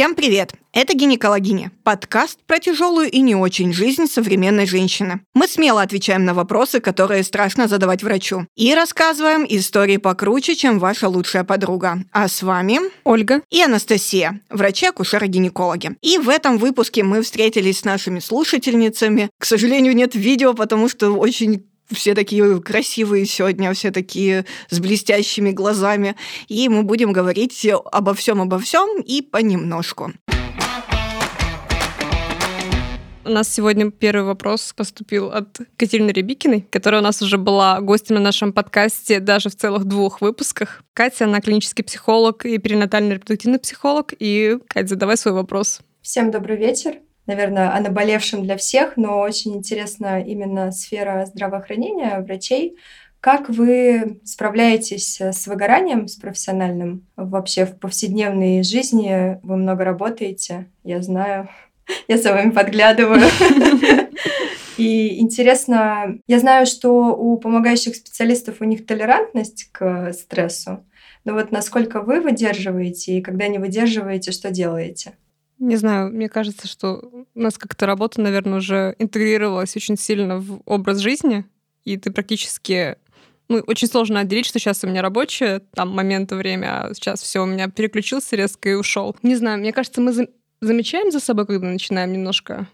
Всем привет! Это «Гинекологиня» – подкаст про тяжелую и не очень жизнь современной женщины. Мы смело отвечаем на вопросы, которые страшно задавать врачу. И рассказываем истории покруче, чем ваша лучшая подруга. А с вами Ольга и Анастасия, врачи-акушеры-гинекологи. И в этом выпуске мы встретились с нашими слушательницами. К сожалению, нет видео, потому что очень все такие красивые сегодня, все такие с блестящими глазами. И мы будем говорить обо всем, обо всем и понемножку. У нас сегодня первый вопрос поступил от Катерины Рябикиной, которая у нас уже была гостем на нашем подкасте даже в целых двух выпусках. Катя, она клинический психолог и перинатальный репродуктивный психолог. И, Катя, задавай свой вопрос. Всем добрый вечер наверное, о наболевшем для всех, но очень интересна именно сфера здравоохранения, врачей. Как вы справляетесь с выгоранием, с профессиональным? Вообще в повседневной жизни вы много работаете, я знаю. Я за вами подглядываю. И интересно, я знаю, что у помогающих специалистов у них толерантность к стрессу. Но вот насколько вы выдерживаете, и когда не выдерживаете, что делаете? Не знаю, мне кажется, что у нас как-то работа, наверное, уже интегрировалась очень сильно в образ жизни, и ты практически ну, очень сложно отделить, что сейчас у меня рабочее, там момент, время, а сейчас все у меня переключился резко и ушел. Не знаю, мне кажется, мы замечаем за собой, когда начинаем немножко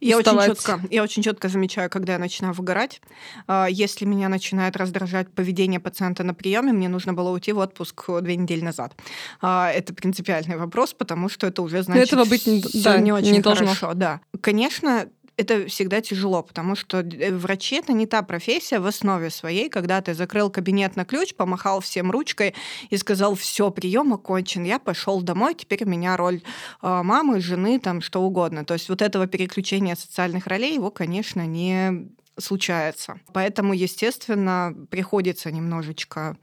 я очень, четко, я очень четко замечаю, когда я начинаю выгорать. А, если меня начинает раздражать поведение пациента на приеме, мне нужно было уйти в отпуск две недели назад. А, это принципиальный вопрос, потому что это уже значит... этого быть не, да, не очень не хорошо. Должно. Да. Конечно, это всегда тяжело, потому что э, врачи это не та профессия в основе своей, когда ты закрыл кабинет на ключ, помахал всем ручкой и сказал, все, прием окончен, я пошел домой, теперь у меня роль э, мамы, жены, там что угодно. То есть вот этого переключения социальных ролей, его, конечно, не случается. Поэтому, естественно, приходится немножечко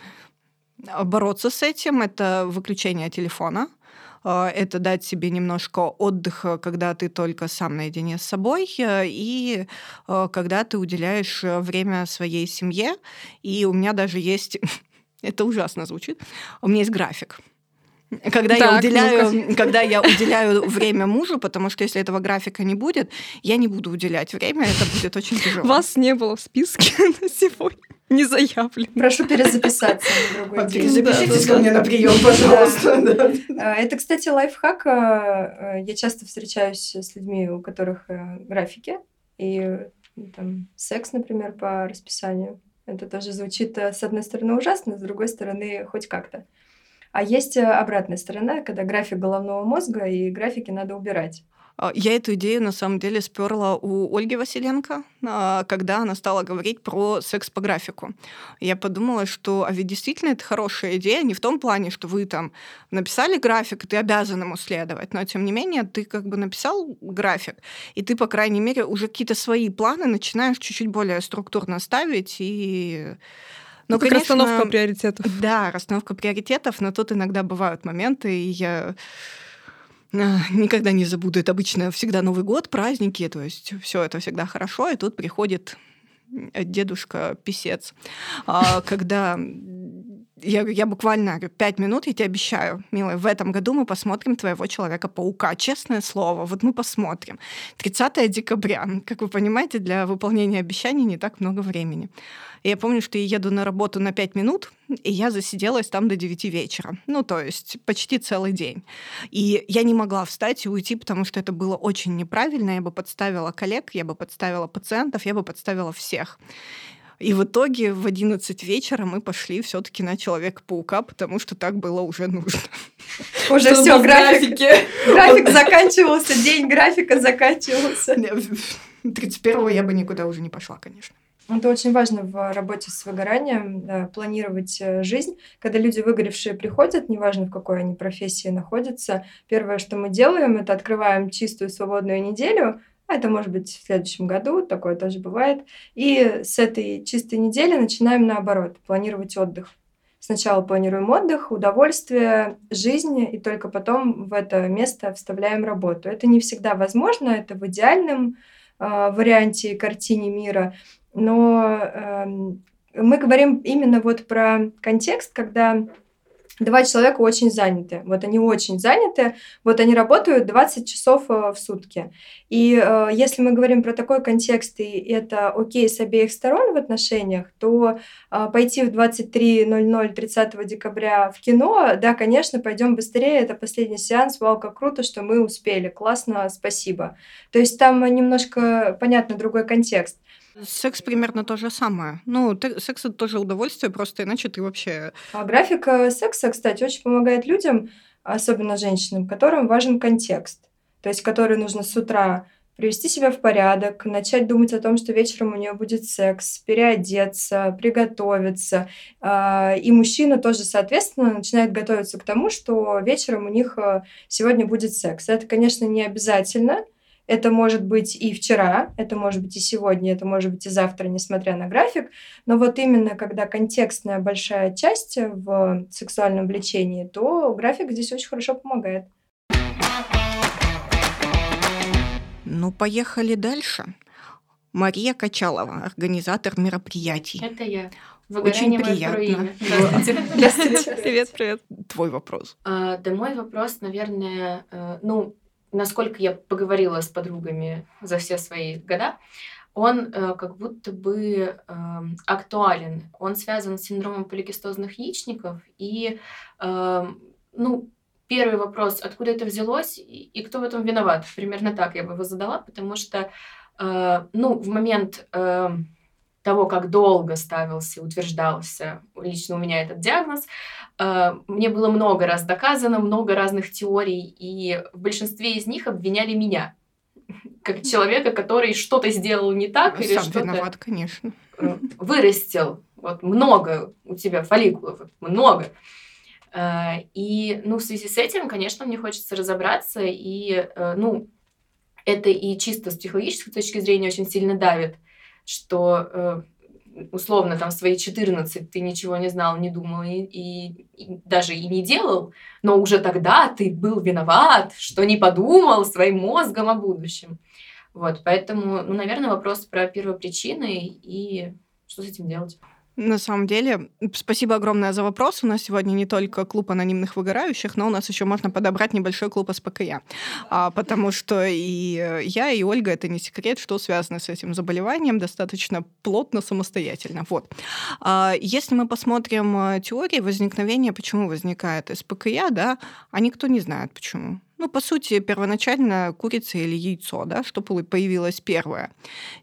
бороться с этим. Это выключение телефона, а, это дать себе немножко отдыха, когда ты только сам наедине с собой, э, и э, когда ты уделяешь э, время своей семье. И у меня даже есть, это ужасно звучит, у меня есть график. Когда, так, я уделяю, ну когда я уделяю время мужу, потому что если этого графика не будет, я не буду уделять время, это будет очень тяжело. Вас не было в списке на сегодня не заявлен. Прошу перезаписаться на другой день. Запишитесь ко мне на прием, пожалуйста. А, это, кстати, лайфхак. А, а, я часто встречаюсь с людьми, у которых э, графики, и там секс, например, по расписанию. Это тоже звучит, э, с одной стороны, ужасно, с другой стороны, хоть как-то. А есть э, обратная сторона, когда график головного мозга, и графики надо убирать. А, я эту идею на самом деле сперла у Ольги Василенко, а, когда она стала говорить про секс по графику. Я подумала, что а ведь действительно это хорошая идея, не в том плане, что вы там написали график, и ты обязан ему следовать, но тем не менее ты как бы написал график, и ты, по крайней мере, уже какие-то свои планы начинаешь чуть-чуть более структурно ставить и ну, ну конечно, расстановка приоритетов. Да, расстановка приоритетов, но тут иногда бывают моменты, и я а, никогда не забуду. Это обычно всегда Новый год, праздники, то есть все это всегда хорошо, и тут приходит дедушка-писец, а, когда я, я буквально говорю, пять минут, я тебе обещаю, милая, в этом году мы посмотрим твоего Человека-паука. Честное слово, вот мы посмотрим. 30 декабря. Как вы понимаете, для выполнения обещаний не так много времени. Я помню, что я еду на работу на 5 минут, и я засиделась там до 9 вечера. Ну, то есть почти целый день. И я не могла встать и уйти, потому что это было очень неправильно. Я бы подставила коллег, я бы подставила пациентов, я бы подставила всех. И в итоге в 11 вечера мы пошли все-таки на Человека-паука, потому что так было уже нужно. Уже все, график. График заканчивался, день графика заканчивался. 31-го я бы никуда уже не пошла, конечно. Это очень важно в работе с выгоранием, да, планировать э, жизнь. Когда люди выгоревшие приходят, неважно в какой они профессии находятся, первое, что мы делаем, это открываем чистую свободную неделю, а это может быть в следующем году, такое тоже бывает. И с этой чистой недели начинаем наоборот, планировать отдых. Сначала планируем отдых, удовольствие, жизнь, и только потом в это место вставляем работу. Это не всегда возможно, это в идеальном э, варианте картине мира, но э, мы говорим именно вот про контекст, когда два человека очень заняты. Вот они очень заняты, вот они работают 20 часов э, в сутки. И э, если мы говорим про такой контекст, и это окей с обеих сторон в отношениях, то э, пойти в 23.00 30 декабря в кино, да, конечно, пойдем быстрее, это последний сеанс, вау, как круто, что мы успели, классно, спасибо. То есть там немножко, понятно, другой контекст. Секс примерно то же самое. Ну, секс это тоже удовольствие, просто иначе ты вообще... А графика секса, кстати, очень помогает людям, особенно женщинам, которым важен контекст. То есть, которые нужно с утра привести себя в порядок, начать думать о том, что вечером у нее будет секс, переодеться, приготовиться. А, и мужчина тоже, соответственно, начинает готовиться к тому, что вечером у них э, сегодня будет секс. Это, конечно, не обязательно, это может быть и вчера, это может быть и сегодня, это может быть и завтра, несмотря на график. Но вот именно когда контекстная большая часть в сексуальном влечении, то график здесь очень хорошо помогает. Ну, поехали дальше. Мария Качалова, организатор мероприятий. Это я. Очень приятно. Здравствуйте. Привет, привет. Твой вопрос. А, да, мой вопрос, наверное, э, ну, насколько я поговорила с подругами за все свои года, он э, как будто бы э, актуален. Он связан с синдромом поликистозных яичников. И, э, ну, первый вопрос, откуда это взялось и, и кто в этом виноват? Примерно так я бы его задала, потому что, э, ну, в момент... Э, того, как долго ставился, утверждался лично у меня этот диагноз, э, мне было много раз доказано, много разных теорий, и в большинстве из них обвиняли меня как человека, который что-то сделал не так или что-то виноват, конечно. Э, вырастил. Вот много у тебя фолликулов, много. Э, и, ну, в связи с этим, конечно, мне хочется разобраться, и, ну, это и чисто с психологической точки зрения очень сильно давит что э, условно там свои 14 ты ничего не знал, не думал и, и, и даже и не делал, но уже тогда ты был виноват, что не подумал своим мозгом о будущем. Вот, поэтому, ну, наверное, вопрос про первопричины и что с этим делать. На самом деле, спасибо огромное за вопрос. У нас сегодня не только клуб анонимных выгорающих, но у нас еще можно подобрать небольшой клуб СПКЯ. А, потому что и я, и Ольга, это не секрет, что связано с этим заболеванием достаточно плотно, самостоятельно. Вот. А, если мы посмотрим э, теории возникновения, почему возникает СПКЯ, да, а никто не знает почему. Ну, по сути, первоначально курица или яйцо, да, что появилось первое.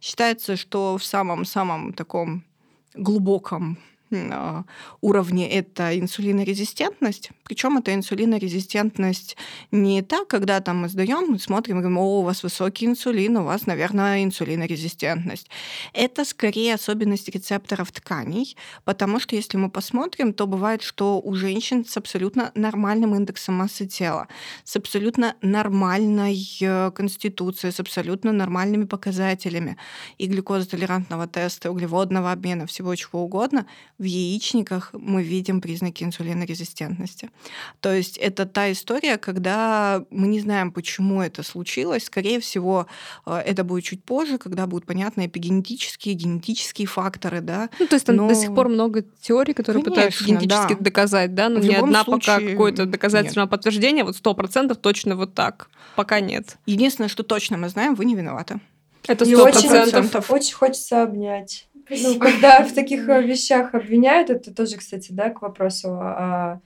Считается, что в самом-самом таком глубоком уровне это инсулинорезистентность. Причем это инсулинорезистентность не так, когда там мы сдаем, мы смотрим, говорим, о, у вас высокий инсулин, у вас, наверное, инсулинорезистентность. Это скорее особенность рецепторов тканей, потому что если мы посмотрим, то бывает, что у женщин с абсолютно нормальным индексом массы тела, с абсолютно нормальной э, конституцией, с абсолютно нормальными показателями и глюкозотолерантного теста, углеводного обмена, всего чего угодно, яичниках мы видим признаки инсулинорезистентности. То есть это та история, когда мы не знаем, почему это случилось. Скорее всего, э, это будет чуть позже, когда будут понятны эпигенетические, генетические факторы, да. Ну, то есть там Но... до сих пор много теорий, которые Конечно, пытаются генетически да. доказать, да, но в ни одна случае... пока какое-то доказательное нет. подтверждение, вот сто процентов точно вот так, пока нет. Единственное, что точно мы знаем, вы не виноваты. Это сто процентов. Очень, очень хочется обнять. Ну, когда в таких э, вещах обвиняют, это тоже, кстати, да, к вопросу о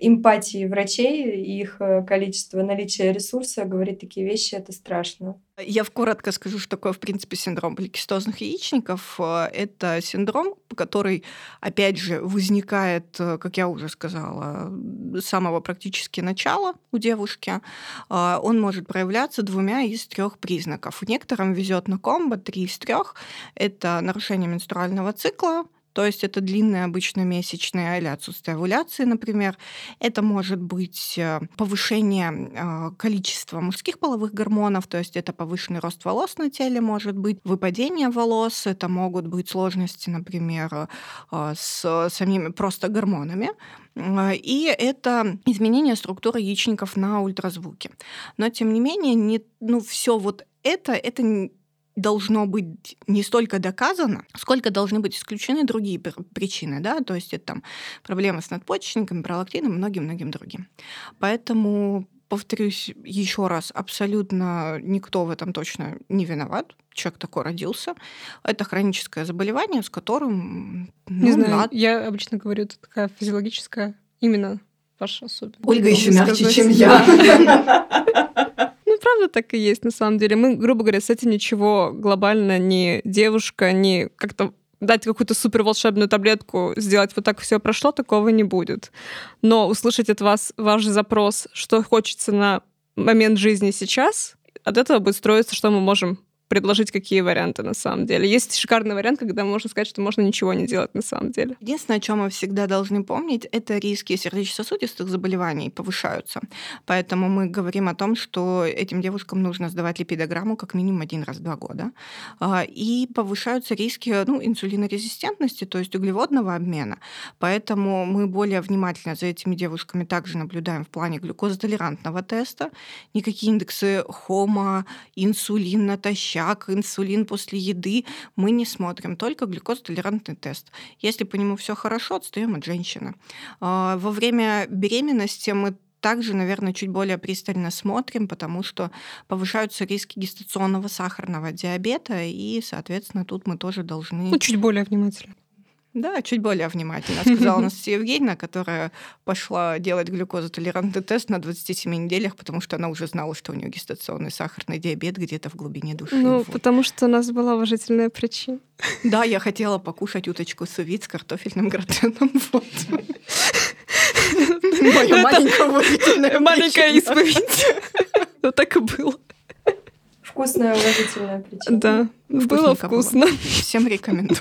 эмпатии врачей их э, количество, наличия ресурса говорить такие вещи, это страшно. Я коротко скажу, что такое, в принципе, синдром поликистозных яичников. Э, это синдром, который, опять же, возникает, э, как я уже сказала, с самого практически начала у девушки. Он может проявляться двумя из трех признаков. Некоторым везет на комбо три из трех. Это нарушение менструального цикла, то есть это длинные обычно месячные или отсутствие овуляции, например. Это может быть э, повышение э, количества мужских половых гормонов, то есть это повышенный рост волос на теле может быть, выпадение волос, это могут быть сложности, например, э, с самими просто гормонами. И это изменение структуры яичников на ультразвуке. Но тем не менее, не, ну, все вот это, это должно быть не столько доказано, сколько должны быть исключены другие причины, да, то есть это там проблемы с надпочечниками, пролактином и многим-многим другим. Поэтому повторюсь еще раз, абсолютно никто в этом точно не виноват. Человек такой родился. Это хроническое заболевание, с которым... Ну, не знаю, надо... я обычно говорю, это такая физиологическая именно ваша особенность. Ольга еще мягче, чем я. Правда так и есть, на самом деле. Мы, грубо говоря, с этим ничего глобально ни девушка, ни как-то дать какую-то супер волшебную таблетку, сделать вот так все прошло, такого не будет. Но услышать от вас ваш запрос, что хочется на момент жизни сейчас, от этого будет строиться, что мы можем предложить какие варианты на самом деле. Есть шикарный вариант, когда можно сказать, что можно ничего не делать на самом деле. Единственное, о чем мы всегда должны помнить, это риски сердечно-сосудистых заболеваний повышаются. Поэтому мы говорим о том, что этим девушкам нужно сдавать липидограмму как минимум один раз в два года. А, и повышаются риски ну, инсулинорезистентности, то есть углеводного обмена. Поэтому мы более внимательно за этими девушками также наблюдаем в плане глюкозотолерантного теста. Никакие индексы хома, инсулин натощак, рак, инсулин после еды мы не смотрим, только глюкозотолерантный тест. Если по нему все хорошо, отстаем от женщины. А, во время беременности мы также, наверное, чуть более пристально смотрим, потому что повышаются риски гестационного сахарного диабета, и, соответственно, тут мы тоже должны... Ну, чуть более внимательно. Да, чуть более внимательно, сказала Анастасия Евгеньевна, которая пошла делать глюкозотолерантный тест на 27 неделях, потому что она уже знала, что у нее гестационный сахарный диабет где-то в глубине души. Ну, вот. потому что у нас была уважительная причина. Да, я хотела покушать уточку сувид с картофельным гратеном. Вот. Моя маленькая уважительная Маленькая исповедь. Ну, так и было. Вкусная уважительная причина. Да, было вкусно. Всем рекомендую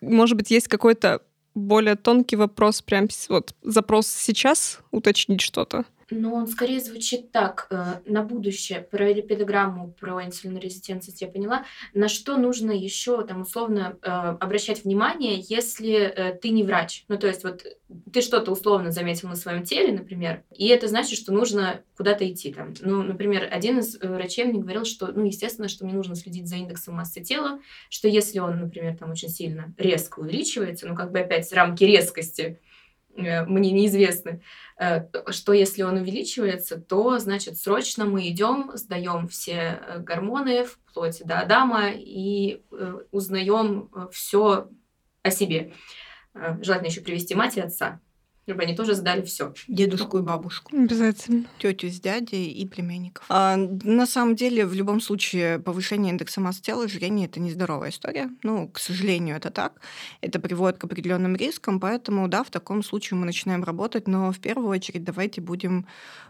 может быть, есть какой-то более тонкий вопрос, прям вот запрос сейчас уточнить что-то? Ну, он скорее звучит так. Э, на будущее про липидограмму, про инсулинорезистентность я поняла. На что нужно еще, там, условно, э, обращать внимание, если э, ты не врач? Ну, то есть вот ты что-то условно заметил на своем теле, например, и это значит, что нужно куда-то идти. Там. Ну, например, один из врачей мне говорил, что, ну, естественно, что мне нужно следить за индексом массы тела, что если он, например, там очень сильно резко увеличивается, ну, как бы опять рамки резкости, мне неизвестны, э, что если он увеличивается, то, значит, срочно мы идем, сдаем все э, гормоны вплоть до Адама и узнаем все о себе. Желательно еще привести мать и отца чтобы они тоже сдали все. Дедушку и бабушку. Обязательно. Тетю с дядей и племянников. А, на самом деле, в любом случае, повышение индекса массы тела, ожирение это нездоровая история. Ну, к сожалению, это так. Это приводит к определенным рискам, поэтому, да, в таком случае мы начинаем работать, но в первую очередь давайте будем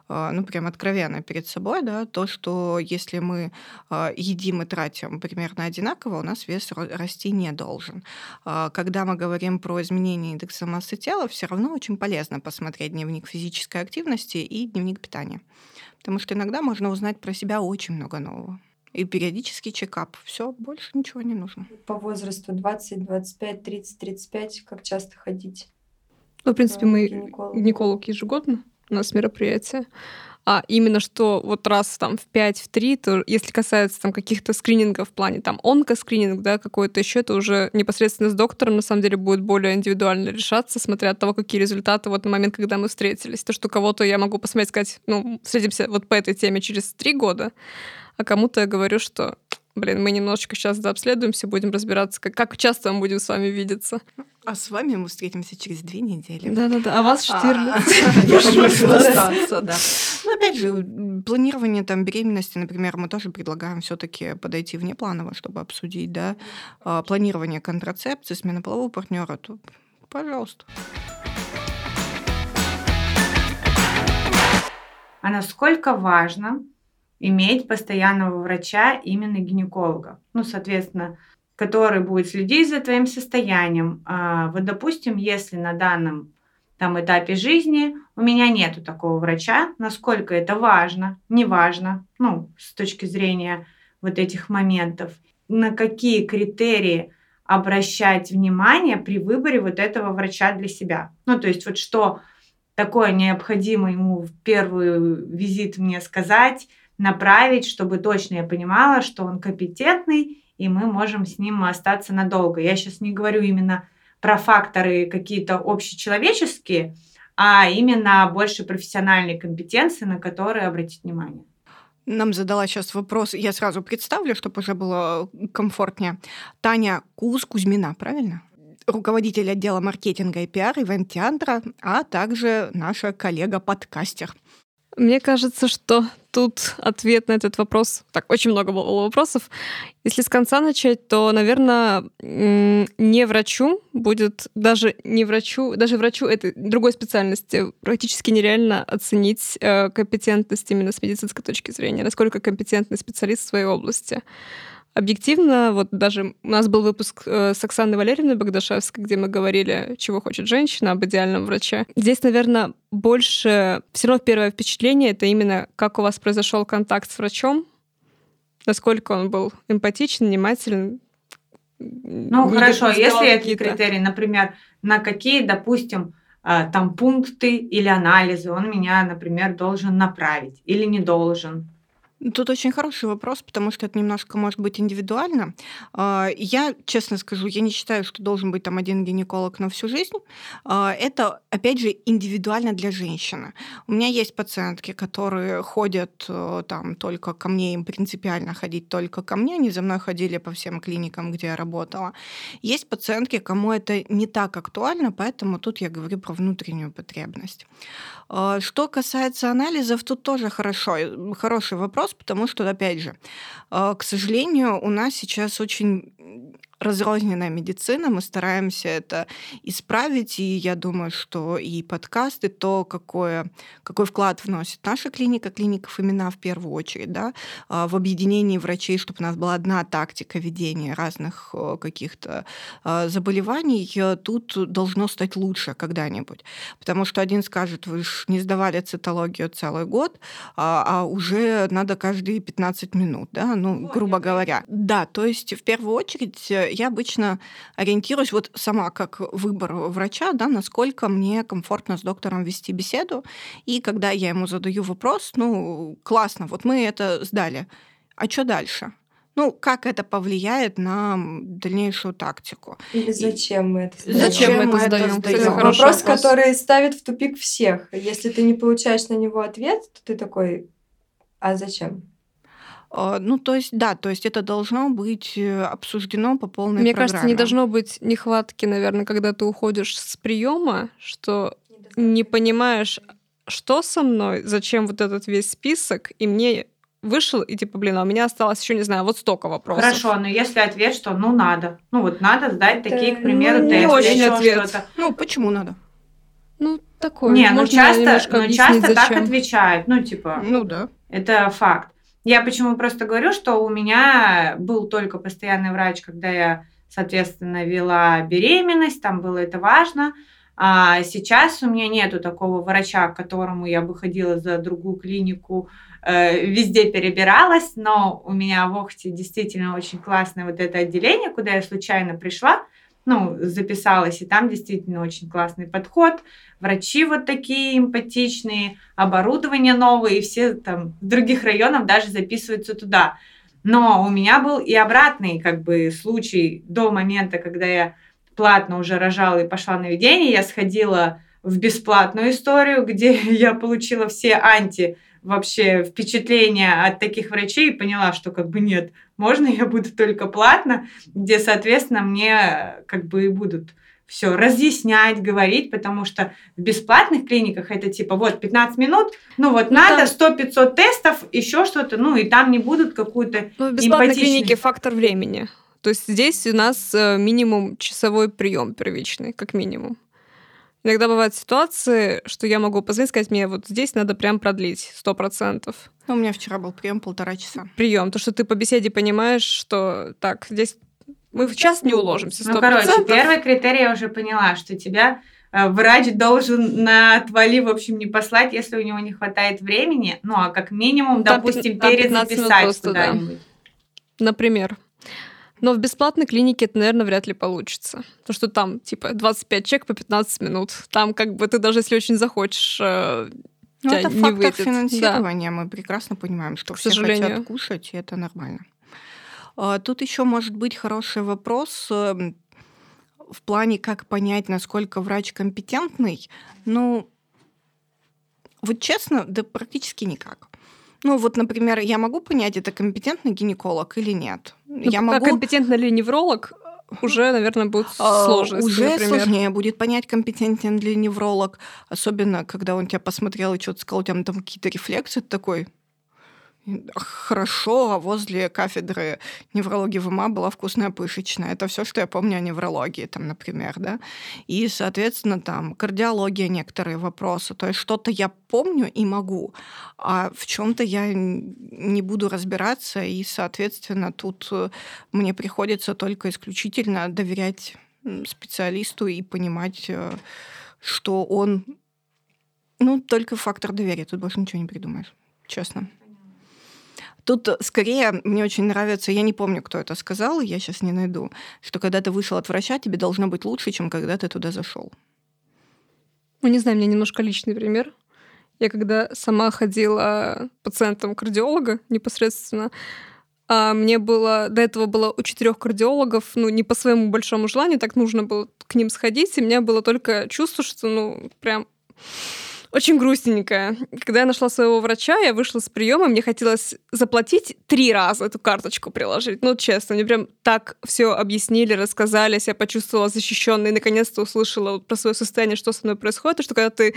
ну, прям откровенно перед собой, да, то, что если мы а, едим и тратим примерно одинаково, у нас вес расти не должен. А, когда мы говорим про изменение индекса массы тела, все равно очень полезно посмотреть дневник физической активности и дневник питания. Потому что иногда можно узнать про себя очень много нового. И периодический чекап. Все, больше ничего не нужно. По возрасту 20, 25, 30, 35, как часто ходить? Ну, в принципе, мы гинеколог ежегодно у нас мероприятие. А именно что вот раз там в 5, в 3, то если касается там каких-то скринингов в плане там онкоскрининг, да, какой-то еще, это уже непосредственно с доктором на самом деле будет более индивидуально решаться, смотря от того, какие результаты вот на момент, когда мы встретились. То, что кого-то я могу посмотреть, сказать, ну, встретимся вот по этой теме через три года, а кому-то я говорю, что блин, мы немножечко сейчас дообследуемся, будем разбираться, как, как часто мы будем с вами видеться. А с вами мы встретимся через две недели. Да-да-да, а вас Штирлиц. да. Ну, опять же, планирование там беременности, например, мы тоже предлагаем все таки подойти внепланово, чтобы обсудить, да, а, планирование контрацепции, смена полового партнера, то пожалуйста. А насколько важно иметь постоянного врача, именно гинеколога. Ну, соответственно, который будет следить за твоим состоянием. А, вот, допустим, если на данном там этапе жизни у меня нету такого врача, насколько это важно, не важно, ну, с точки зрения вот этих моментов, на какие критерии обращать внимание при выборе вот этого врача для себя. Ну, то есть вот что такое необходимо ему в первый визит мне сказать, направить, чтобы точно я понимала, что он компетентный, и мы можем с ним остаться надолго. Я сейчас не говорю именно про факторы какие-то общечеловеческие, а именно больше профессиональные компетенции, на которые обратить внимание. Нам задала сейчас вопрос, я сразу представлю, чтобы уже было комфортнее. Таня Куз-Кузьмина, правильно? руководитель отдела маркетинга и пиар ивент-театра, а также наша коллега-подкастер. Мне кажется, что тут ответ на этот вопрос... Так, очень много было вопросов. Если с конца начать, то, наверное, не врачу будет, даже не врачу, даже врачу этой другой специальности. Практически нереально оценить э, компетентность именно с медицинской точки зрения, насколько компетентный специалист в своей области объективно, вот даже у нас был выпуск э, с Оксаной Валерьевной Богдашевской, где мы говорили, чего хочет женщина, об идеальном враче. Здесь, наверное, больше... Все равно первое впечатление — это именно как у вас произошел контакт с врачом, насколько он был эмпатичен, внимателен. Ну, хорошо, если эти критерии, например, на какие, допустим, э, там пункты или анализы он меня, например, должен направить или не должен. Тут очень хороший вопрос, потому что это немножко может быть индивидуально. А, я, честно скажу, я не считаю, что должен быть там один гинеколог на всю жизнь. А, это, опять же, индивидуально для женщины. У меня есть пациентки, которые ходят э, там только ко мне, им принципиально ходить только ко мне. Они за мной ходили по всем клиникам, где я работала. Есть пациентки, кому это не так актуально, поэтому тут я говорю про внутреннюю потребность. А, что касается анализов, тут тоже хорошо, э, хороший вопрос, потому что, опять же, а, к сожалению, у нас сейчас очень разрозненная медицина, мы стараемся это исправить, и я думаю, что и подкасты, то, какое, какой вклад вносит наша клиника, клиника Фомина в первую очередь, да, а, в объединении врачей, чтобы у нас была одна тактика ведения разных каких-то а, заболеваний, тут должно стать лучше когда-нибудь. Потому что один скажет, вы же не сдавали цитологию целый год, а, а уже надо каждые 15 минут, да, ну, грубо говоря. Да, то есть в первую очередь я обычно ориентируюсь вот сама как выбор врача, да, насколько мне комфортно с доктором вести беседу. И когда я ему задаю вопрос, ну, классно, вот мы это сдали. А что дальше? Ну, как это повлияет на дальнейшую тактику? Или зачем мы это сдаем? Зачем мы это сдаем? Это вопрос, вопрос, который ставит в тупик всех. Если ты не получаешь на него ответ, то ты такой, а зачем? А, ну, то есть, да, то есть это должно быть э, обсуждено по полной Мне программе. кажется, не должно быть нехватки, наверное, когда ты уходишь с приема, что не понимаешь, что со мной, зачем вот этот весь список, и мне вышел, и типа, блин, а у меня осталось еще, не знаю, вот столько вопросов. Хорошо, но если ответ, что ну надо, ну вот надо сдать такие, к примеру, ну, тесты. Не очень ответ. Ну, почему надо? Ну, такое. Не, ну часто, ну, часто так отвечают, ну, типа... Ну, да. Это факт. Я почему просто говорю, что у меня был только постоянный врач, когда я, соответственно, вела беременность, там было это важно. А сейчас у меня нету такого врача, к которому я бы ходила за другую клинику, везде перебиралась, но у меня в Охте действительно очень классное вот это отделение, куда я случайно пришла, ну, записалась, и там действительно очень классный подход, врачи вот такие эмпатичные, оборудование новое, и все там в других районах даже записываются туда. Но у меня был и обратный как бы случай до момента, когда я платно уже рожала и пошла на ведение, я сходила в бесплатную историю, где я получила все анти вообще впечатления от таких врачей и поняла, что как бы нет, можно я буду только платно, где, соответственно, мне как бы и будут все разъяснять, говорить, потому что в бесплатных клиниках это типа вот 15 минут, ну вот ну, надо 100-500 тестов, еще что-то, ну и там не будут какую-то Ну, в бесплатной клинике фактор времени. То есть здесь у нас э, минимум часовой прием первичный, как минимум. Иногда бывают ситуации, что я могу позвонить, сказать, мне вот здесь надо прям продлить, сто процентов. Ну, у меня вчера был прием полтора часа. Прием, то, что ты по беседе понимаешь, что так, здесь мы в час не уложимся. 100%. Ну, короче, первый критерий я уже поняла, что тебя э, врач должен на отвали, в общем, не послать, если у него не хватает времени. Ну, а как минимум, допустим, перезаписать куда-нибудь. Да. Например. Но в бесплатной клинике это, наверное, вряд ли получится. Потому что там, типа, 25 чек по 15 минут. Там, как бы, ты даже если очень захочешь э, Ну, это не фактор выйдет. Да. финансирования. Мы прекрасно понимаем, что К все сожалению. хотят кушать, и это нормально. А, Тут еще может быть хороший вопрос эм, в плане, как понять, насколько врач компетентный. Ну, вот честно, да практически никак. Ну, вот, например, я могу понять, это компетентный гинеколог или нет. Ну, я а могу... компетентный ли невролог, уже, наверное, будет А, сложно. Уже например. сложнее будет понять, компетентен ли невролог, особенно когда он тебя посмотрел и что-то сказал, у тебя там какие-то рефлексы, ты такой, хорошо, а возле кафедры неврологии в УМА была вкусная пышечная. Это все, что я помню о неврологии, там, например, да. И, соответственно, там кардиология, некоторые вопросы. То есть что-то я помню и могу, а в чем-то я не буду разбираться, и, соответственно, тут э, мне приходится только исключительно доверять специалисту и понимать, э, что он... Ну, только фактор доверия, тут больше ничего не придумаешь, честно. Тут скорее мне очень нравится, я не помню, кто это сказал, я сейчас не найду, что когда ты вышел от врача, тебе должно быть лучше, чем когда ты туда зашел. Ну, не знаю, у меня немножко личный пример. Я когда сама ходила пациентом кардиолога непосредственно, а мне было до этого было у четырех кардиологов, ну, не по своему большому желанию, так нужно было к ним сходить, и у меня было только чувство, что, ну, прям очень грустненькая. Когда я нашла своего врача, я вышла с приема, мне хотелось заплатить три раза эту карточку приложить. Ну, честно, мне прям так все объяснили, рассказали, я почувствовала защищенной, наконец-то услышала про свое состояние, что со мной происходит, и что когда ты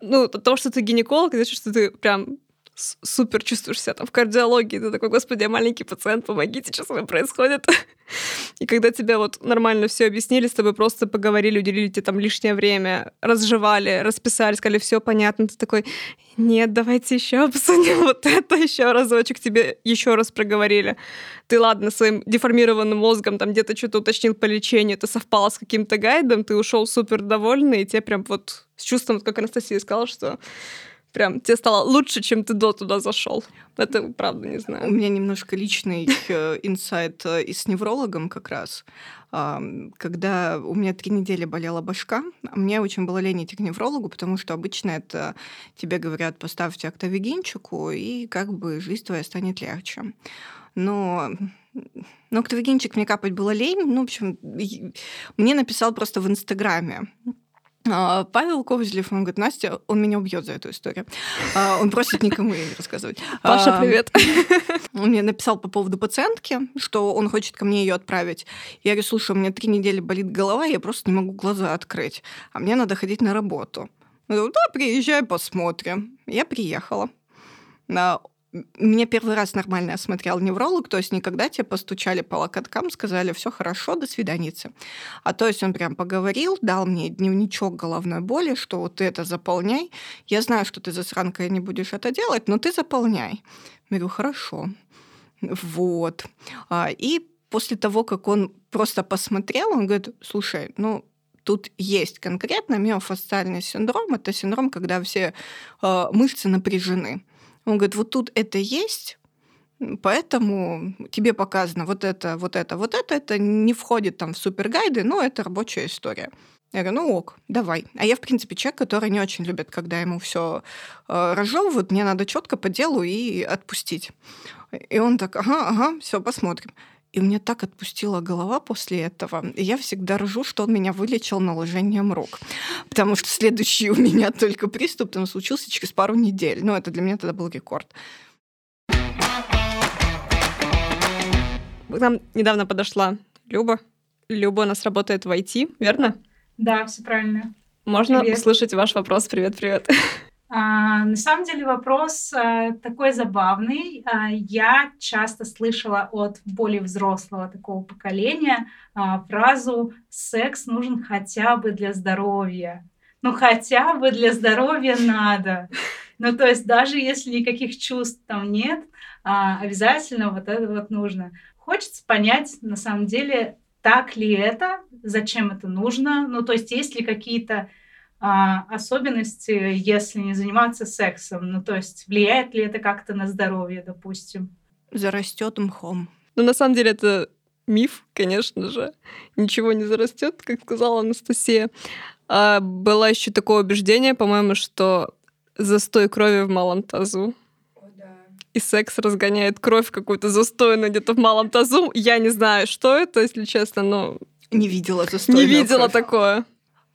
ну, того, что ты гинеколог, значит, что ты прям супер чувствуешь себя там в кардиологии, ты такой, господи, я маленький пациент, помогите, что со мной происходит. И когда тебя вот нормально все объяснили, с тобой просто поговорили, уделили тебе там лишнее время, разжевали, расписали, сказали, все понятно, ты такой, нет, давайте еще обсудим вот это еще разочек, тебе еще раз проговорили. Ты, ладно, своим деформированным мозгом там где-то что-то уточнил по лечению, это совпало с каким-то гайдом, ты ушел супер довольный, и тебе прям вот с чувством, как Анастасия сказала, что прям тебе стало лучше, чем ты до туда зашел. Это правда не У знаю. меня немножко личный э, инсайт э, и с неврологом как раз. Когда у меня три недели болела башка, мне очень было лень идти к неврологу, потому что обычно это тебе говорят, поставьте октавигинчику, и как бы жизнь твоя станет легче. Но но октавигинчик мне капать было лень. Ну, в общем, мне написал просто в Инстаграме Павел Козлев, он говорит, Настя, он меня убьет за эту историю. А, Он просит никому ее не рассказывать. Паша, А, привет. он мне написал по поводу пациентки, что он хочет ко мне ее отправить. Я говорю, слушай, у меня три недели болит голова, я просто не могу глаза открыть, а мне надо ходить на работу. Он говорит, да, приезжай, посмотрим. Я приехала. Меня первый раз нормально осмотрел невролог, то есть никогда тебе постучали по локоткам, сказали, все хорошо, до свиданицы. А то есть он прям поговорил, дал мне дневничок головной боли, что вот ты это заполняй. Я знаю, что ты засранкой не будешь это делать, но ты заполняй. Я говорю, хорошо. Вот. А, И после того, как он просто посмотрел, он говорит, слушай, ну, тут есть конкретно миофасциальный синдром. Это синдром, когда все э, мышцы напряжены. Он говорит, вот тут это есть, поэтому тебе показано вот это, вот это, вот это. Это не входит там в супергайды, но это рабочая история. Я говорю, ну ок, давай. А я, в принципе, человек, который не очень любит, когда ему все э, разжевывают, мне надо четко по делу и отпустить. И он так, ага, ага, все, посмотрим. И мне так отпустила голова после этого. И я всегда ржу, что он меня вылечил наложением рук. Потому что следующий у меня только приступ там случился через пару недель. Ну, это для меня тогда был рекорд. К нам недавно подошла Люба. Люба у нас работает в IT, верно? Да, все правильно. Можно Привет. услышать ваш вопрос? Привет, привет. А, на самом деле вопрос а, такой забавный. А, я часто слышала от более взрослого такого поколения а, фразу «секс нужен хотя бы для здоровья». Ну, хотя бы для здоровья надо. Ну, то есть даже если никаких чувств там нет, обязательно вот это вот нужно. Хочется понять, на самом деле, так ли это, зачем это нужно, ну, то есть есть ли какие-то а, особенности, если не заниматься сексом? Ну, то есть влияет ли это как-то на здоровье, допустим? Зарастет мхом. Ну, на самом деле, это миф, конечно же. Ничего не зарастет, как сказала Анастасия. А было еще такое убеждение, по-моему, что застой крови в малом тазу. И секс разгоняет кровь какую-то застойную где-то в малом тазу. Я не знаю, что это, если честно, но... Не видела застойную Не видела кровь. такое.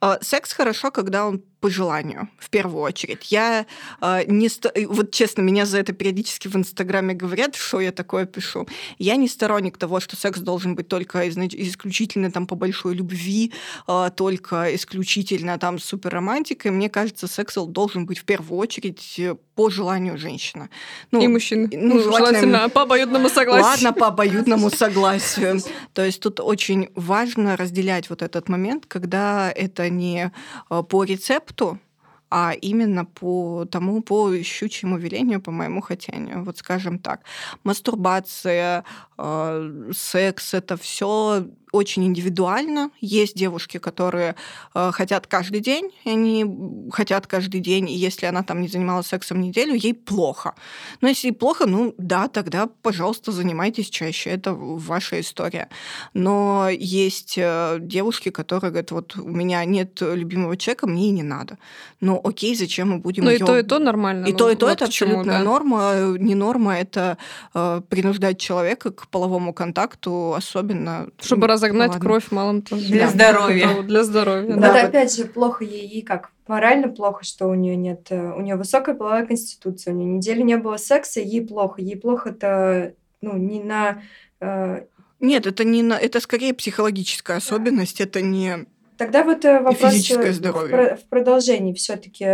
А, Секс хорошо, когда он по желанию, в первую очередь. Я э, не... и Вот честно, меня за это периодически в Инстаграме говорят, что я такое пишу. Я не сторонник того, что секс должен быть только изнач- исключительно там по большой любви, э, только исключительно там с суперромантикой. Мне кажется, секс должен быть в первую очередь э, по желанию женщины. Ну, И мужчин. ну, Ну, желательно- желательно по обоюдному согласию. Ладно, по обоюдному согласию. То есть тут очень важно разделять вот этот момент, когда это не э, по рецепту, а именно по тому, по щучьему велению, по моему хотению. Вот скажем так. Мастурбация, э, секс — это все очень индивидуально. Есть девушки, которые э, хотят каждый день, и они хотят каждый день, и если она там не занималась сексом неделю, ей плохо. Но если ей плохо, ну да, тогда, пожалуйста, занимайтесь чаще. Это ваша история. Но есть э, девушки, которые говорят, вот у меня нет любимого человека, мне и не надо. Ну окей, зачем мы будем Ну и её- то, и то нормально. и ну, то, и то вот это к чему, абсолютная да. норма. Не норма это э, принуждать человека к половому контакту, особенно Чтобы ну, разогнать ладно. кровь в малом тазу. Для Да. здоровья. Да, Для здоровья, Вот да. вот. опять же, плохо ей, ей как? Морально плохо, что у нее нет... э, У нее высокая половая конституция, у нее неделю не было секса, ей плохо. Ей плохо-то, ну, не на... э, Нет, это не на, это скорее психологическая особенность, это не Тогда вот э, вопрос физическое э, в продолжении все-таки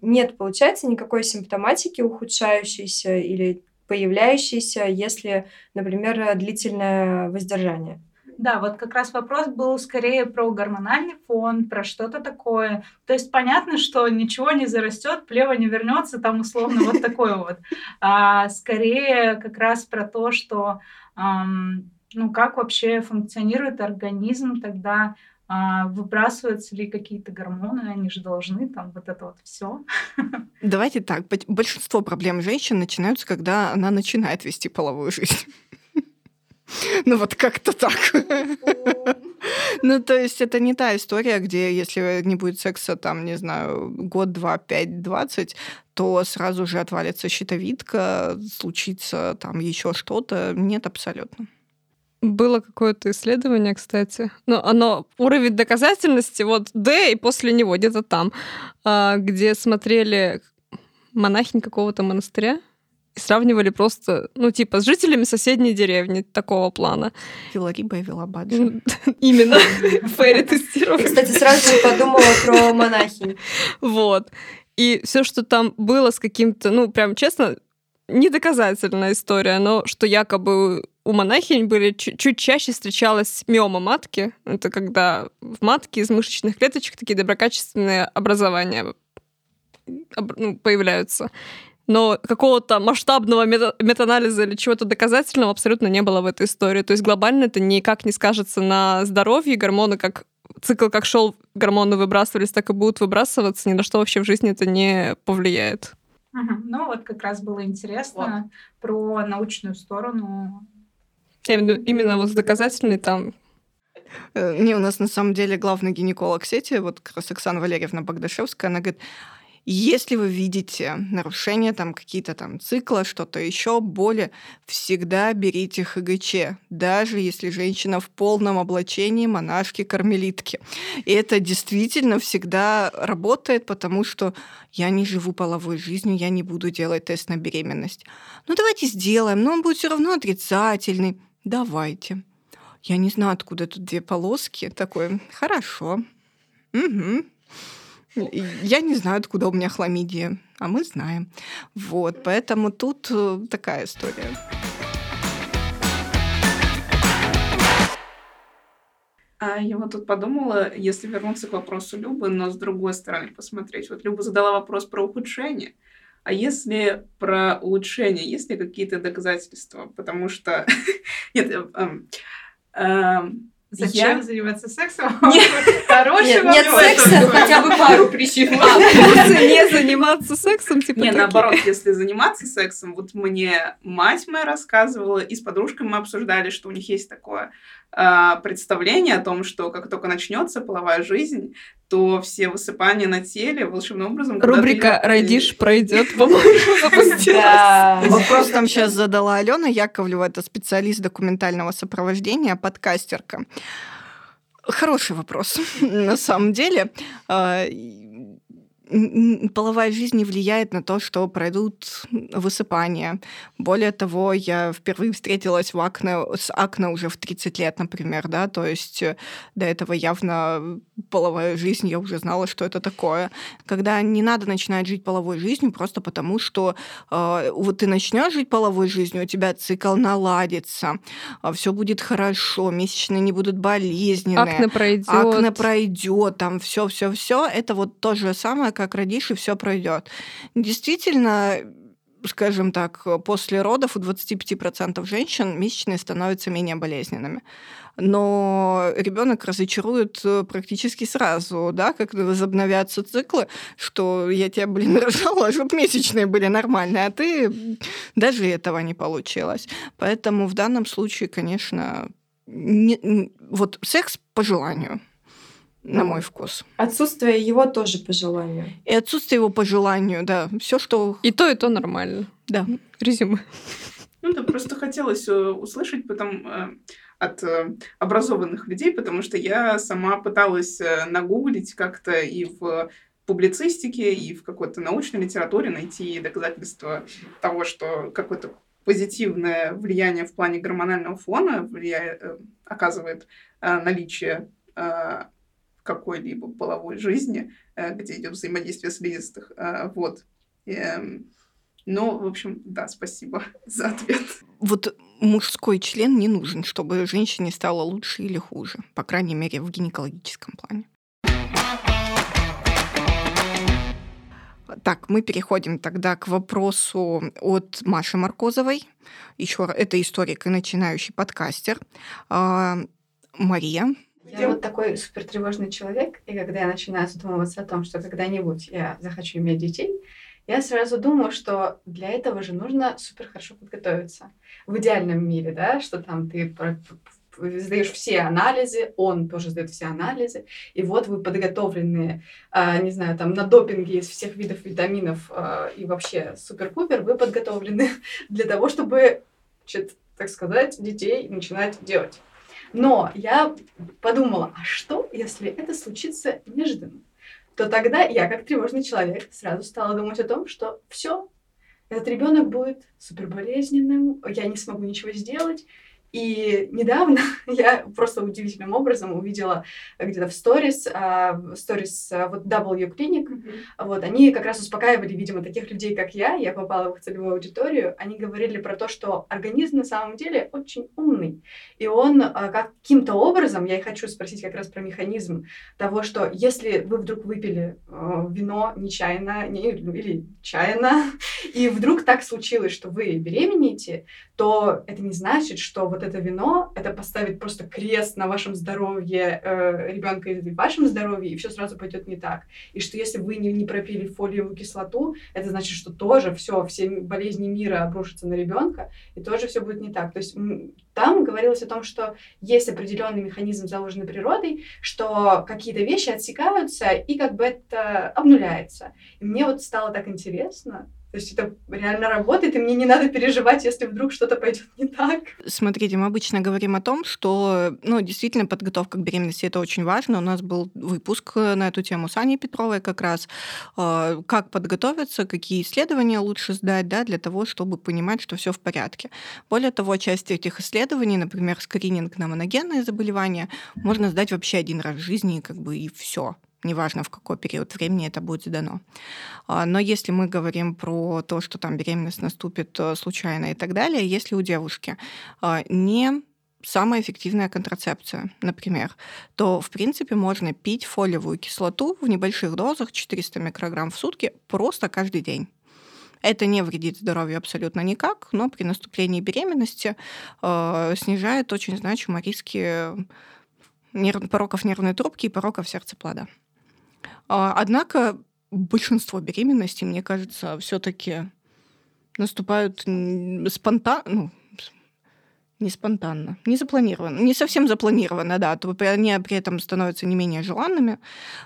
нет, получается, никакой симптоматики ухудшающейся или появляющейся, если, например, э, длительное воздержание. Да, вот как раз вопрос был скорее про гормональный фон, про что-то такое. То есть понятно, что ничего не зарастет, плева не вернется, там условно вот такое вот. А скорее как раз про то, что ну как вообще функционирует организм тогда, выбрасываются ли какие-то гормоны, они же должны там вот это вот все. Давайте так, бо- большинство проблем женщин начинаются, когда она начинает вести половую жизнь. Ну вот как-то так. Ну, то есть это не та история, где если не будет секса, там, не знаю, год, два, пять, двадцать, то сразу же отвалится щитовидка, случится там еще что-то. Нет, абсолютно. Было какое-то исследование, кстати. Ну, оно уровень доказательности, вот Д и после него, где-то там, а, где смотрели монахинь какого-то монастыря и сравнивали просто, ну, типа, с жителями соседней деревни такого плана. Вилариба и Вилабаджи. Именно. Ферри тестировали. Кстати, сразу же подумала про монахинь. Вот. И все, что там было с каким-то, ну, прям честно, недоказательная история, но что якобы у монахинь были чуть, чаще встречалась миома матки. Это когда в матке из мышечных клеточек такие доброкачественные образования об- ну, появляются. Но какого-то масштабного мета- метаанализа или чего-то доказательного абсолютно не было в этой истории. То есть глобально это никак не скажется на здоровье. Гормоны как цикл как шел, гормоны выбрасывались, так и будут выбрасываться. Ни на что вообще в жизни это не повлияет. Мгм. Ну вот как раз было интересно про научную сторону. Я имею в виду именно вот с доказательной там Э, Не, у нас на самом деле главный гинеколог сети, вот как раз Оксана Валерьевна Богдашевская, она говорит, если вы видите нарушения, там какие-то там цикла, что-то еще, боли, всегда берите ХГЧ, даже если женщина в полном облачении монашки-кармелитки. И это действительно всегда работает, потому что я не живу половой жизнью, я не буду делать тест на беременность. Ну давайте сделаем, но он будет все равно отрицательный. Давайте. Я не знаю, откуда тут две полоски. Такой, хорошо. Мгм. Я не знаю, откуда у меня хламидия, а мы знаем. Вот, поэтому тут э, такая история. А я вот тут подумала, если вернуться к вопросу Любы, но с другой стороны посмотреть. Вот Люба задала вопрос про ухудшение. А если про улучшение, есть ли какие-то доказательства? Потому что... Нет, эм, эм, Зачем я- заниматься сексом? Нет. Хороший Нет, нет секса, хотя бы пару причин. курсы не заниматься сексом, типа Не, наоборот, если заниматься сексом, вот мне мать моя рассказывала, и с подружкой мы обсуждали, что у них есть такое. Э, представление о том, что как только начнется половая жизнь, то все высыпания на теле волшебным образом... Рубрика «Родишь» пройдет, Вопрос там сейчас задала Алена Яковлева, это специалист документального сопровождения, подкастерка. Хороший вопрос, на самом деле. А, половая жизнь не влияет на то, что пройдут высыпания. Более того, я впервые встретилась в акне, с акне уже в 30 лет, например, да, то есть э, до этого явно половая жизнь, я уже знала, что это такое. Когда не надо начинать жить половой жизнью просто потому, что э, вот ты начнешь жить половой жизнью, у тебя цикл наладится, э, все будет хорошо, месячные не будут болезненные. Акне пройдет. Акне пройдет, там все, все, все. Это вот то же самое, как родишь, и все пройдет. Действительно, скажем так, после родов у 25% женщин месячные становятся менее болезненными. Но ребенок разочарует э, практически сразу, да, как возобновятся циклы, что я тебя, блин, рожала, чтобы месячные были нормальные, а ты даже этого не получилось. Поэтому в данном случае, конечно, не, вот секс по желанию на мой вкус. Отсутствие его тоже по желанию. И отсутствие его по желанию, да. Все, что... И то, и то нормально. Да. Резюме. Ну, да, просто хотелось э, услышать потом э, от э, образованных людей, потому что я сама пыталась нагуглить как-то и в публицистике, и в какой-то научной литературе найти доказательства того, что какое-то позитивное влияние в плане гормонального фона влияет, оказывает наличие какой-либо половой жизни, э, где идет взаимодействие слизистых. Э, вот. Эм, ну, в общем, да, спасибо за ответ. Вот мужской член не нужен, чтобы женщине стало лучше или хуже, по крайней мере, в гинекологическом плане. Так, мы переходим тогда к вопросу от Маши Маркозовой. Еще это историк и начинающий подкастер. А, Мария, я вот такой супер тревожный человек, и когда я начинаю задумываться о том, что когда-нибудь я захочу иметь детей, я сразу думаю, что для этого же нужно супер хорошо подготовиться. В идеальном мире, да, что там ты сдаешь все анализы, он тоже сдает все анализы, и вот вы подготовленные, э, не знаю, там на допинге из всех видов витаминов э, и вообще супер-пупер, вы подготовлены для того, чтобы, так сказать, детей начинать делать. Но я подумала, а что, если это случится неожиданно? То тогда я, как тревожный человек, сразу стала думать о том, что все, этот ребенок будет суперболезненным, я не смогу ничего сделать, и недавно я просто удивительным образом увидела где-то в сторис, а, сторис а, вот W Clinic, mm-hmm. вот, они как раз успокаивали, видимо, таких людей, как я, я попала в их целевую аудиторию, они говорили про то, что организм на самом деле очень умный, и он а, каким-то образом, я и хочу спросить как раз про механизм того, что если вы вдруг выпили вино нечаянно не, или чаянно, и вдруг так случилось, что вы беременеете, то это не значит, что вот это вино, это поставит просто крест на вашем здоровье э, ребенка или вашем здоровье, и все сразу пойдет не так. И что если вы не, не пропили фолиевую кислоту, это значит, что тоже все, все болезни мира обрушатся на ребенка, и тоже все будет не так. То есть там говорилось о том, что есть определенный механизм, заложенный природой, что какие-то вещи отсекаются, и как бы это обнуляется. И мне вот стало так интересно, то есть это реально работает, и мне не надо переживать, если вдруг что-то пойдет не так. Смотрите, мы обычно говорим о том, что ну, действительно подготовка к беременности это очень важно. У нас был выпуск на эту тему с Аней Петровой как раз. А, как подготовиться, какие исследования лучше сдать да, для того, чтобы понимать, что все в порядке. Более того, часть этих исследований, например, скрининг на моногенные заболевания, можно сдать вообще один раз в жизни, как бы и все неважно в какой период времени это будет сдано. А, но если мы говорим про то, что там беременность наступит э, случайно и так далее, если у девушки а, не самая эффективная контрацепция, например, то, в принципе, можно пить фолиевую кислоту в небольших дозах, 400 микрограмм в сутки, просто каждый день. Это не вредит здоровью абсолютно никак, но при наступлении беременности э, снижает очень значимо риски нерв, пороков нервной трубки и пороков сердца плода. А, однако большинство беременностей, мне кажется, все-таки наступают спонтанно, ну, Не спонтанно, не запланировано, не совсем запланировано, да, то они при этом становятся не менее желанными.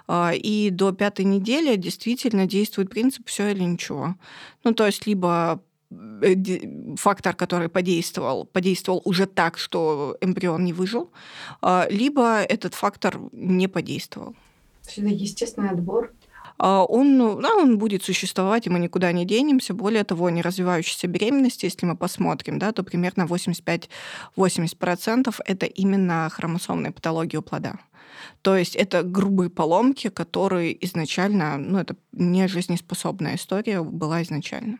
А, и до пятой недели действительно действует принцип все или ничего. Ну, то есть либо э, фактор, который подействовал, подействовал уже так, что эмбрион не выжил, а, либо этот фактор не подействовал. Это естественный отбор. А, он, ну, он будет существовать, и мы никуда не денемся. Более того, неразвивающейся беременности, если мы посмотрим, да, то примерно 85-80% это именно хромосомные патологии у плода. То есть это грубые поломки, которые изначально, ну, это не жизнеспособная история была изначально.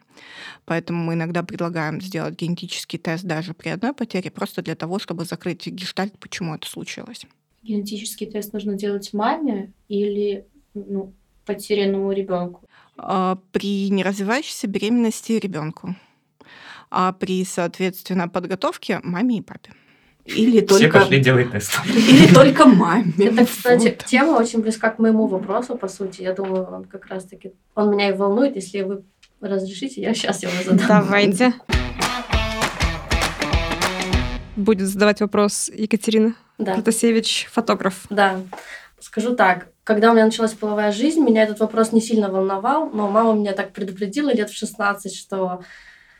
Поэтому мы иногда предлагаем сделать генетический тест даже при одной потере, просто для того, чтобы закрыть гештальт, почему это случилось. Генетический тест нужно делать маме или ну, потерянному ребенку? А, при неразвивающейся беременности ребенку, а при, соответственно, подготовке маме и папе. Или Все только... пошли делать тест. Или только маме. Это, кстати, вот. тема очень близка к моему вопросу, по сути. Я думаю, он как раз-таки... Он меня и волнует, если вы разрешите, я сейчас его задам. Давайте. Будет задавать вопрос Екатерина да. Протасевич, фотограф. Да. Скажу так, когда у меня началась половая жизнь, меня этот вопрос не сильно волновал, но мама меня так предупредила лет в 16, что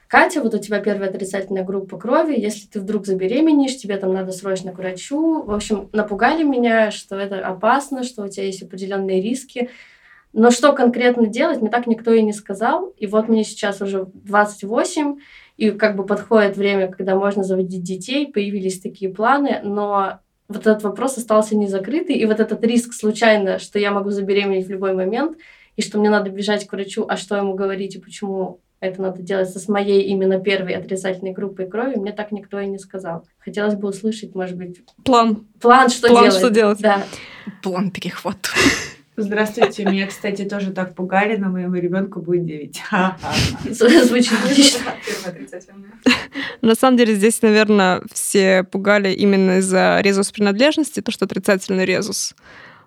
Катя, вот у тебя первая отрицательная группа крови, если ты вдруг забеременеешь, тебе там надо срочно к врачу. В общем, напугали меня, что это опасно, что у тебя есть определенные риски. Но что конкретно делать, мне так никто и не сказал. И вот мне сейчас уже 28, и как бы подходит время, когда можно заводить детей, появились такие планы, но вот этот вопрос остался не закрытый, и вот этот риск случайно, что я могу забеременеть в любой момент, и что мне надо бежать к врачу, а что ему говорить и почему это надо делать с моей именно первой отрицательной группой крови, мне так никто и не сказал. Хотелось бы услышать, может быть... План. План, что План, делать. что делать. Да. План перехват. Здравствуйте, меня, кстати, тоже так пугали, но моему ребенку будет 9. Звучит На самом деле здесь, наверное, все пугали именно из-за резус принадлежности, то, что отрицательный резус.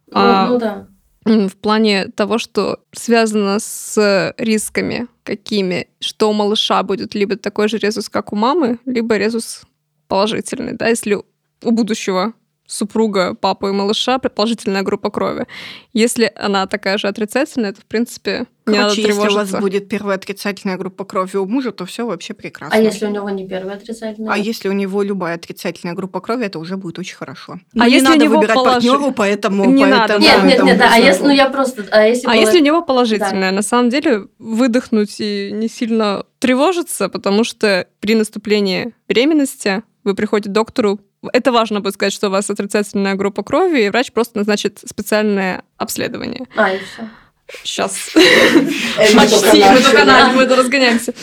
Ну, а, ну да. В плане того, что связано с рисками какими, что у малыша будет либо такой же резус, как у мамы, либо резус положительный, да, если у будущего супруга, папа и малыша предположительная группа крови. Если она такая же отрицательная, то, в принципе, не Короче, надо тревожиться. если у вас будет первая отрицательная группа крови у мужа, то все вообще прекрасно. А если у него не первая отрицательная? А если у него любая отрицательная группа крови, это уже будет очень хорошо. Но а не если надо у него выбирать положи... партнеру, поэтому... Не поэтому, надо. Нет, нет, нет, да. А если, ну я просто... А если, а если у него положительная? Да. На самом деле выдохнуть и не сильно тревожиться, потому что при наступлении беременности вы приходите к доктору, это важно будет сказать, что у вас отрицательная группа крови, и врач просто назначит специальное обследование. А, и все. Сейчас. Почти, мы только на мы разгоняемся.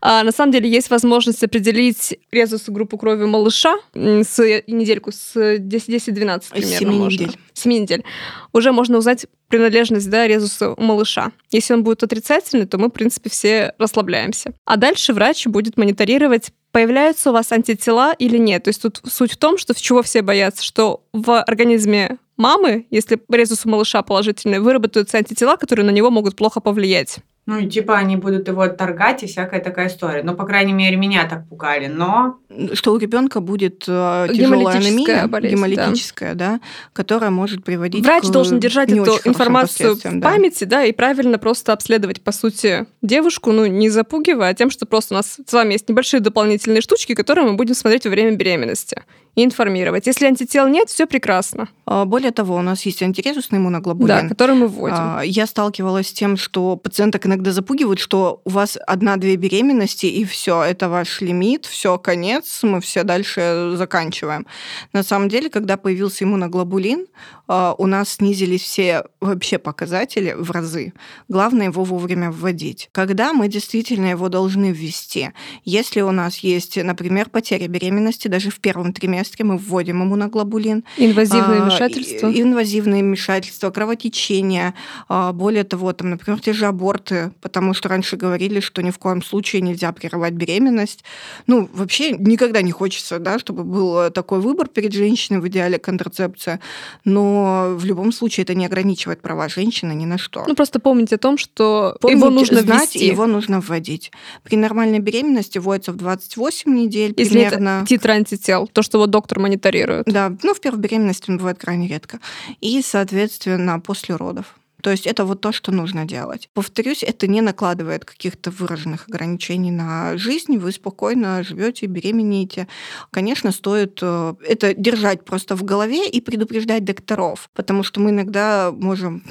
А, на самом деле есть возможность определить резус группу крови малыша с недельку, с 10-12 примерно 7 можно. недель. 7 недель. Уже можно узнать принадлежность да, резуса у малыша. Если он будет отрицательный, то мы, в принципе, все расслабляемся. А дальше врач будет мониторировать появляются у вас антитела или нет. То есть тут суть в том, что чего все боятся, что в организме мамы, если резус у малыша положительный, выработаются антитела, которые на него могут плохо повлиять. Ну, и типа они будут его отторгать и всякая такая история. Ну, по крайней мере, меня так пугали. Но что у ребенка будет э, тяжелая анемия, болезнь, гемолитическая, да. да, которая может приводить Врач к должен держать эту информацию в да. памяти, да, и правильно просто обследовать, по сути, девушку, ну, не запугивая, а тем, что просто у нас с вами есть небольшие дополнительные штучки, которые мы будем смотреть во время беременности и информировать. Если антител нет, все прекрасно. А, более того, у нас есть антирезусный иммуноглобулин. Да, который мы вводим. А, я сталкивалась с тем, что пациенток иногда запугивают, что у вас одна-две беременности, и все, это ваш лимит, все, конец, мы все дальше заканчиваем. На самом деле, когда появился иммуноглобулин, у нас снизились все вообще показатели в разы. Главное его вовремя вводить. Когда мы действительно его должны ввести? Если у нас есть, например, потеря беременности даже в первом триместре, триместре мы вводим иммуноглобулин. Инвазивные а, вмешательства? Инвазивные вмешательства, кровотечение. А, более того, там, например, те же аборты, потому что раньше говорили, что ни в коем случае нельзя прерывать беременность. Ну, вообще никогда не хочется, да, чтобы был такой выбор перед женщиной, в идеале контрацепция. Но в любом случае это не ограничивает права женщины ни на что. Ну, просто помните о том, что Помните, его нужно знать, ввести. его нужно вводить. При нормальной беременности вводится в 28 недель Если примерно. Это титр антител, то, что вот доктор мониторирует. Да, ну, в первой беременности он бывает крайне редко. И, соответственно, после родов. То есть это вот то, что нужно делать. Повторюсь, это не накладывает каких-то выраженных ограничений на жизнь. Вы спокойно живете, беременеете. Конечно, стоит э, это держать просто в голове и предупреждать докторов, потому что мы иногда можем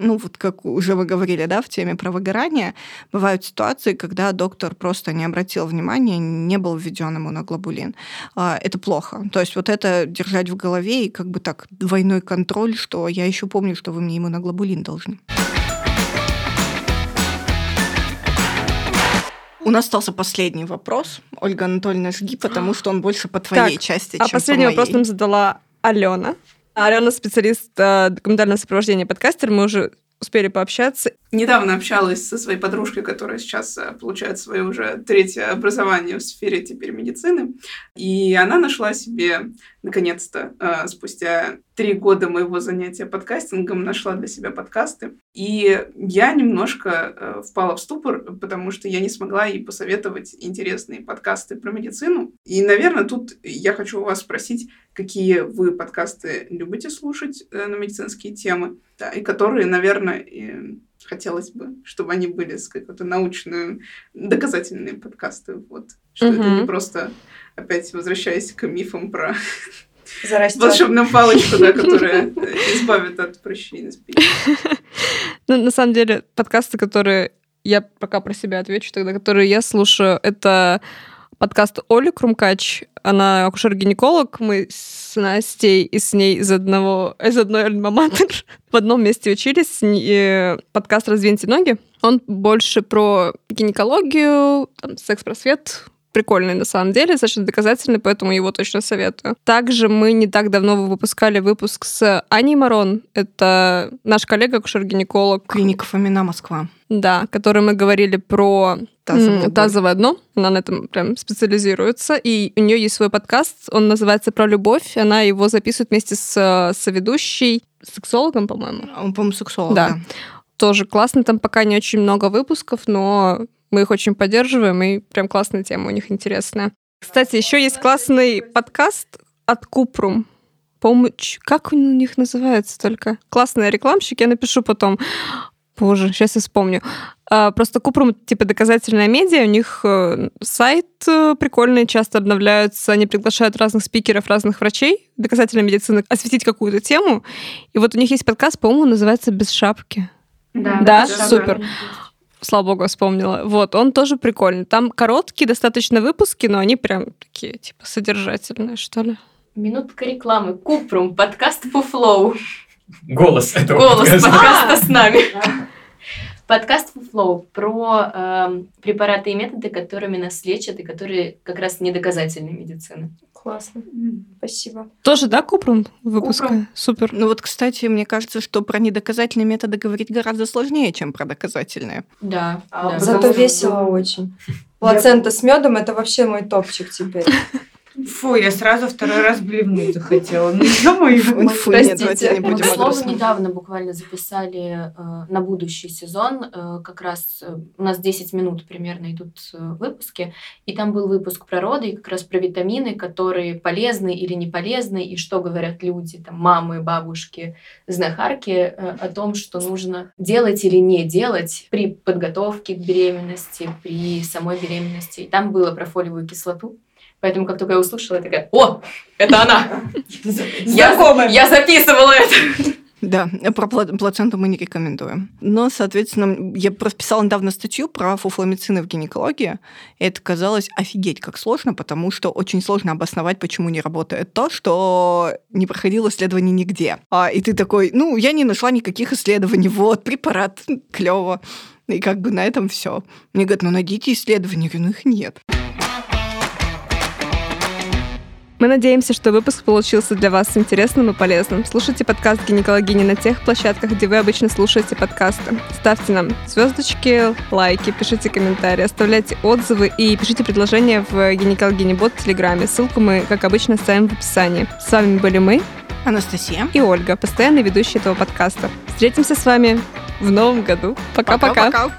ну вот как уже вы говорили, да, в теме про выгорание, бывают ситуации, когда доктор просто не обратил внимания, не был введен ему на глобулин. А, это плохо. То есть вот это держать в голове и как бы так двойной контроль, что я еще помню, что вы мне ему на глобулин должны. У нас остался последний вопрос. Ольга Анатольевна, жги, потому что он больше по твоей так, части, а чем последний по моей. вопрос нам задала Алена. Алена специалист э, документального сопровождения подкастер. Мы уже успели пообщаться. Недавно общалась со своей подружкой, которая сейчас э, получает свое уже третье образование в сфере теперь медицины. И она нашла себе, наконец-то, спустя три года моего занятия подкастингом, нашла для себя подкасты. И я немножко э, впала в ступор, потому что я не смогла ей посоветовать интересные подкасты про медицину. И, наверное, тут я хочу у вас спросить, какие вы подкасты любите слушать на медицинские темы, да, и которые, наверное, хотелось бы, чтобы они были с какой-то научной, доказательные подкасты, вот. Что угу. это не просто опять возвращаясь к мифам про Зарастет. волшебную палочку, да, которая избавит от прыщей на спине. Ну, на самом деле, подкасты, которые я пока про себя отвечу тогда, которые я слушаю, это подкаст Оли Крумкач. Она акушер-гинеколог. Мы с Настей и с ней из одного, из одной альма-матер в одном месте учились. И подкаст «Раздвиньте ноги». Он больше про гинекологию, секс-просвет, прикольный на самом деле, достаточно доказательный, поэтому его точно советую. Также мы не так давно выпускали выпуск с Аней Марон. Это наш коллега, акушер-гинеколог. Клиника Фомина, Москва. Да, который мы говорили про тазовое, тазовое дно. Она на этом прям специализируется. И у нее есть свой подкаст, он называется «Про любовь». Она его записывает вместе с соведущей, сексологом, по-моему. Он, по-моему, сексолог, да. да. Тоже классно, там пока не очень много выпусков, но мы их очень поддерживаем, и прям классная тема у них интересная. Кстати, еще есть классный подкаст от Купрум. По-моему, как у них называется только? Классный рекламщик, я напишу потом. Боже, сейчас я вспомню. А, просто Купрум, типа, доказательная медиа, у них э, сайт э, прикольный, часто обновляются, они приглашают разных спикеров, разных врачей доказательной медицины осветить какую-то тему. И вот у них есть подкаст, по-моему, называется «Без шапки». Да, да, супер слава богу, вспомнила. Вот, он тоже прикольный. Там короткие достаточно выпуски, но они прям такие, типа, содержательные, что ли. Минутка рекламы. Купрум, подкаст Фуфлоу. Голос этого Голос подкаста, подкаста с нами. Подкаст Фуфлоу про э, препараты и методы, которыми нас лечат и которые как раз недоказательной медицины. Классно. Спасибо. Тоже, да, Купрум выпуска? Супер. Ну вот, кстати, мне кажется, что про недоказательные методы говорить гораздо сложнее, чем про доказательные. Да. А, да. Зато весело очень. Плацента с медом это вообще мой топчик теперь. Фу, я сразу второй раз блевнуть захотела. Ну, ё-моё. Фу, нет, давайте не будем К слову, недавно буквально записали э, на будущий сезон, э, как раз э, у нас 10 минут примерно идут э, выпуски, и там был выпуск про роды, и как раз про витамины, которые полезны или не полезны, и что говорят люди, там, мамы, бабушки, знахарки, э, о том, что нужно делать или не делать при подготовке к беременности, при самой беременности. И там было про фолиевую кислоту, Поэтому, как только я услышала, я такая, о, это она! Я, я записывала это! Да, про плаценту мы не рекомендуем. Но, соответственно, я просто писала недавно статью про фуфломицины в гинекологии, и это казалось офигеть как сложно, потому что очень сложно обосновать, почему не работает то, что не проходило исследований нигде. А, и ты такой, ну, я не нашла никаких исследований, вот, препарат, клево. И как бы на этом все. Мне говорят, ну найдите исследования, я говорю, ну их нет. Мы надеемся, что выпуск получился для вас интересным и полезным. Слушайте подкаст «Гинекологини» на тех площадках, где вы обычно слушаете подкасты. Ставьте нам звездочки, лайки, пишите комментарии, оставляйте отзывы и пишите предложения в «Гинекологини бот» в Телеграме. Ссылку мы, как обычно, ставим в описании. С вами были мы, Анастасия и Ольга, постоянные ведущие этого подкаста. Встретимся с вами в новом году. Пока-пока. Пока-пока.